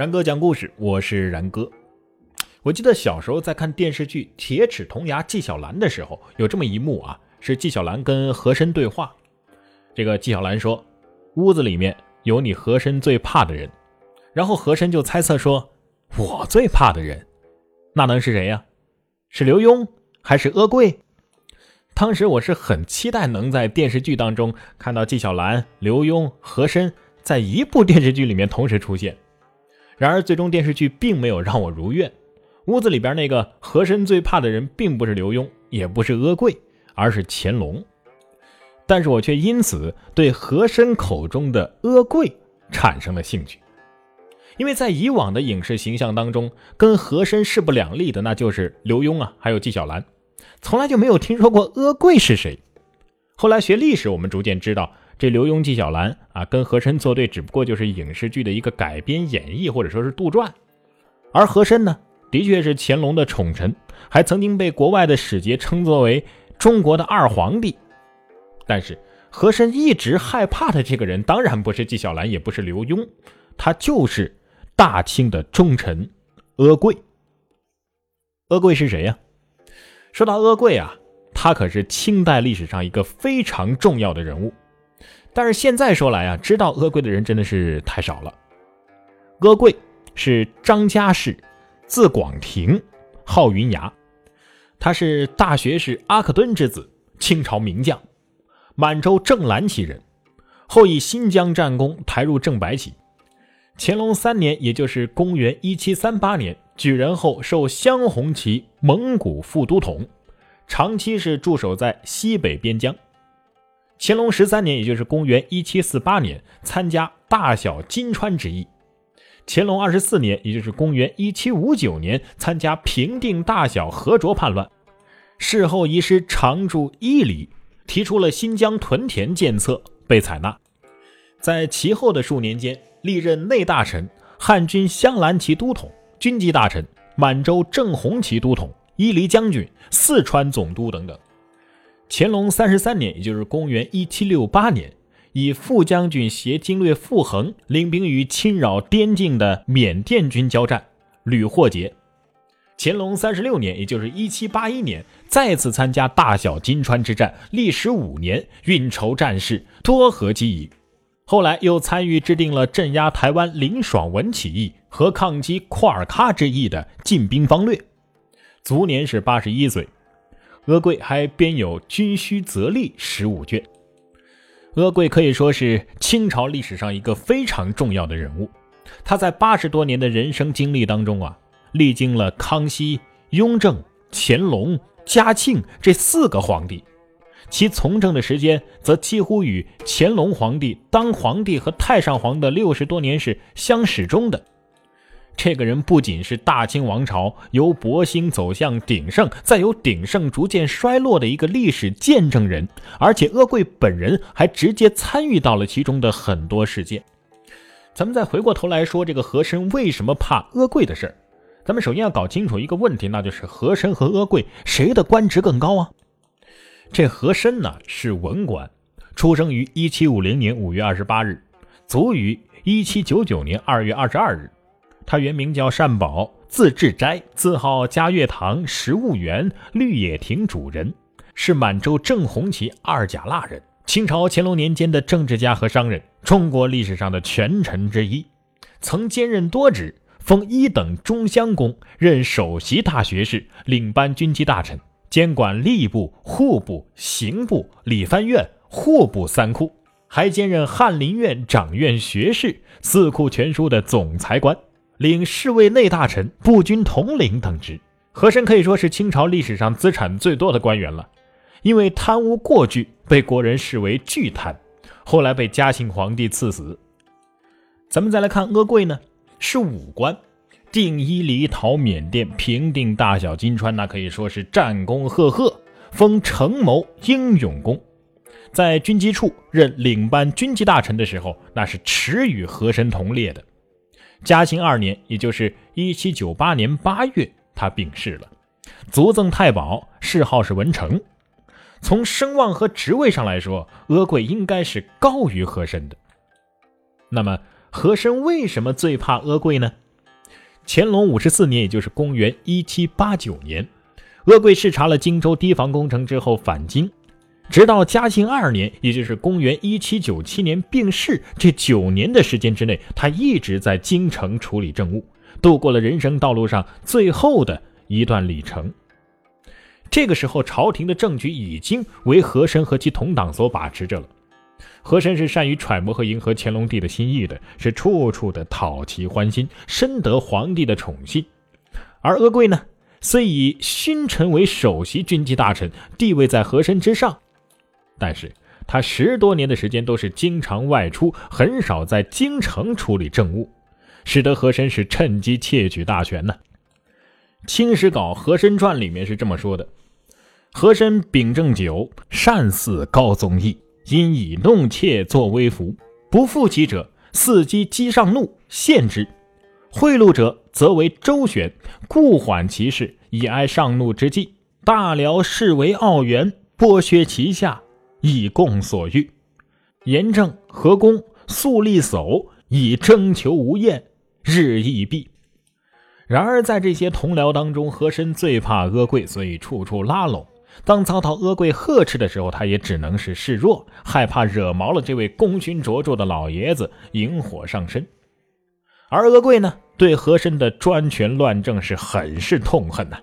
然哥讲故事，我是然哥。我记得小时候在看电视剧《铁齿铜牙纪晓岚》的时候，有这么一幕啊，是纪晓岚跟和珅对话。这个纪晓岚说：“屋子里面有你和珅最怕的人。”然后和珅就猜测说：“我最怕的人，那能是谁呀？是刘墉还是阿贵？”当时我是很期待能在电视剧当中看到纪晓岚、刘墉、和珅在一部电视剧里面同时出现。然而，最终电视剧并没有让我如愿。屋子里边那个和珅最怕的人，并不是刘墉，也不是阿贵，而是乾隆。但是我却因此对和珅口中的阿贵产生了兴趣，因为在以往的影视形象当中，跟和珅势不两立的那就是刘墉啊，还有纪晓岚，从来就没有听说过阿贵是谁。后来学历史，我们逐渐知道。这刘墉、纪晓岚啊，跟和珅作对，只不过就是影视剧的一个改编演绎，或者说是杜撰。而和珅呢，的确是乾隆的宠臣，还曾经被国外的使节称作为中国的二皇帝。但是和珅一直害怕的这个人，当然不是纪晓岚，也不是刘墉，他就是大清的忠臣阿贵。阿贵是谁呀？说到阿贵啊，他可是清代历史上一个非常重要的人物。但是现在说来啊，知道阿贵的人真的是太少了。阿贵是张家氏，字广庭，号云崖，他是大学士阿克敦之子，清朝名将，满洲正蓝旗人，后以新疆战功抬入正白旗。乾隆三年，也就是公元一七三八年，举人后授镶红旗蒙古副都统，长期是驻守在西北边疆。乾隆十三年，也就是公元一七四八年，参加大小金川之役。乾隆二十四年，也就是公元一七五九年，参加平定大小和卓叛乱。事后遗失常驻伊犁，提出了新疆屯田建策，被采纳。在其后的数年间，历任内大臣、汉军镶蓝旗都统、军机大臣、满洲正红旗都统、伊犁将军、四川总督等等。乾隆三十三年，也就是公元一七六八年，以副将军携经略傅恒领兵与侵扰边境的缅甸军交战，屡获捷。乾隆三十六年，也就是一七八一年，再次参加大小金川之战，历时五年，运筹战事，多合机宜。后来又参与制定了镇压台湾林爽文起义和抗击库尔喀之役的进兵方略，卒年是八十一岁。阿贵还编有《军需则例》十五卷。阿贵可以说是清朝历史上一个非常重要的人物。他在八十多年的人生经历当中啊，历经了康熙、雍正、乾隆、嘉庆这四个皇帝，其从政的时间则几乎与乾隆皇帝当皇帝和太上皇的六十多年是相始终的。这个人不仅是大清王朝由勃兴走向鼎盛，再由鼎盛逐渐衰落的一个历史见证人，而且阿贵本人还直接参与到了其中的很多事件。咱们再回过头来说这个和珅为什么怕阿贵的事儿，咱们首先要搞清楚一个问题，那就是和珅和阿贵谁的官职更高啊？这和珅呢是文官，出生于一七五零年五月二十八日，卒于一七九九年二月二十二日。他原名叫善宝，字志斋，字号嘉悦堂食物园绿野亭主人，是满洲正红旗二甲腊人，清朝乾隆年间的政治家和商人，中国历史上的权臣之一，曾兼任多职，封一等中乡公，任首席大学士，领班军机大臣，监管吏部、户部、刑部、理藩院、户部三库，还兼任翰林院掌院学士、四库全书的总裁官。领侍卫内大臣、步军统领等职，和珅可以说是清朝历史上资产最多的官员了。因为贪污过巨，被国人视为巨贪，后来被嘉庆皇帝赐死。咱们再来看阿贵呢，是武官，定伊犁、讨缅甸、平定大小金川，那可以说是战功赫赫，封承谋英勇公。在军机处任领班军机大臣的时候，那是耻与和珅同列的。嘉庆二年，也就是一七九八年八月，他病逝了，卒赠太保，谥号是文成。从声望和职位上来说，阿贵应该是高于和珅的。那么，和珅为什么最怕阿贵呢？乾隆五十四年，也就是公元一七八九年，阿贵视察了荆州堤防工程之后返京，直到嘉庆二年，也就是公元一七九七年病逝，这九年的时间之内，他一直在京城处理政务，度过了人生道路上最后的一段里程。这个时候，朝廷的政局已经为和珅和其同党所把持着了。和珅是善于揣摩和迎合乾隆帝的心意的，是处处的讨其欢心，深得皇帝的宠信。而阿贵呢，虽以勋臣为首席军机大臣，地位在和珅之上，但是他十多年的时间都是经常外出，很少在京城处理政务，使得和珅是趁机窃取大权呢。《清史稿·和珅传》里面是这么说的：和珅秉正久，善似高宗义。因以弄妾作威服，不负其者，伺机击上怒，陷之；贿赂者，则为周旋，故缓其事，以哀上怒之际。大辽视为傲元，剥削其下，以供所欲。严正、何公素立叟，以征求无厌，日益弊。然而，在这些同僚当中，和珅最怕阿贵，所以处处拉拢。当遭到阿贵呵斥的时候，他也只能是示弱，害怕惹毛了这位功勋卓著的老爷子，引火上身。而阿贵呢，对和珅的专权乱政是很是痛恨呐。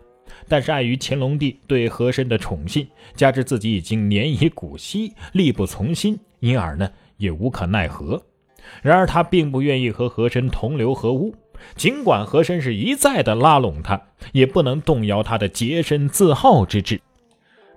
但是碍于乾隆帝对和珅的宠信，加之自己已经年已古稀，力不从心，因而呢也无可奈何。然而他并不愿意和和珅同流合污，尽管和珅是一再的拉拢他，也不能动摇他的洁身自好之志。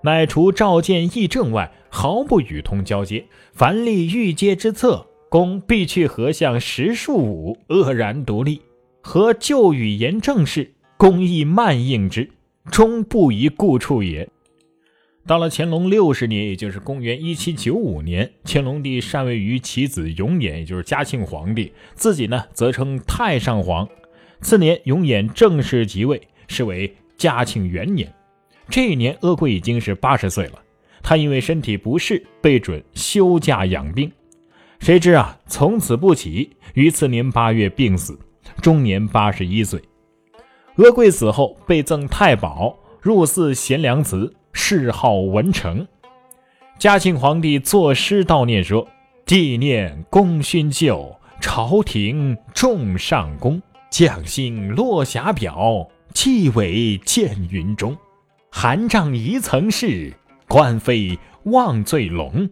乃除召见议政外，毫不与通交接。凡立御阶之策，公必去和相十数五，愕然独立。和旧语言政事，公亦慢应之，终不宜故处也。到了乾隆六十年，也就是公元一七九五年，乾隆帝禅位于其子永琰，也就是嘉庆皇帝，自己呢则称太上皇。次年，永琰正式即位，是为嘉庆元年。这一年，阿贵已经是八十岁了。他因为身体不适，被准休假养病。谁知啊，从此不起，于次年八月病死，终年八十一岁。阿贵死后，被赠太保，入祀贤良祠，谥号文成。嘉庆皇帝作诗悼念说：“纪念功勋旧，朝廷重上功，将星落霞表，气尾见云中。”寒帐一层事，官非望醉龙。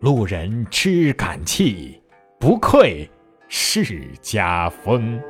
路人知感气，不愧世家风。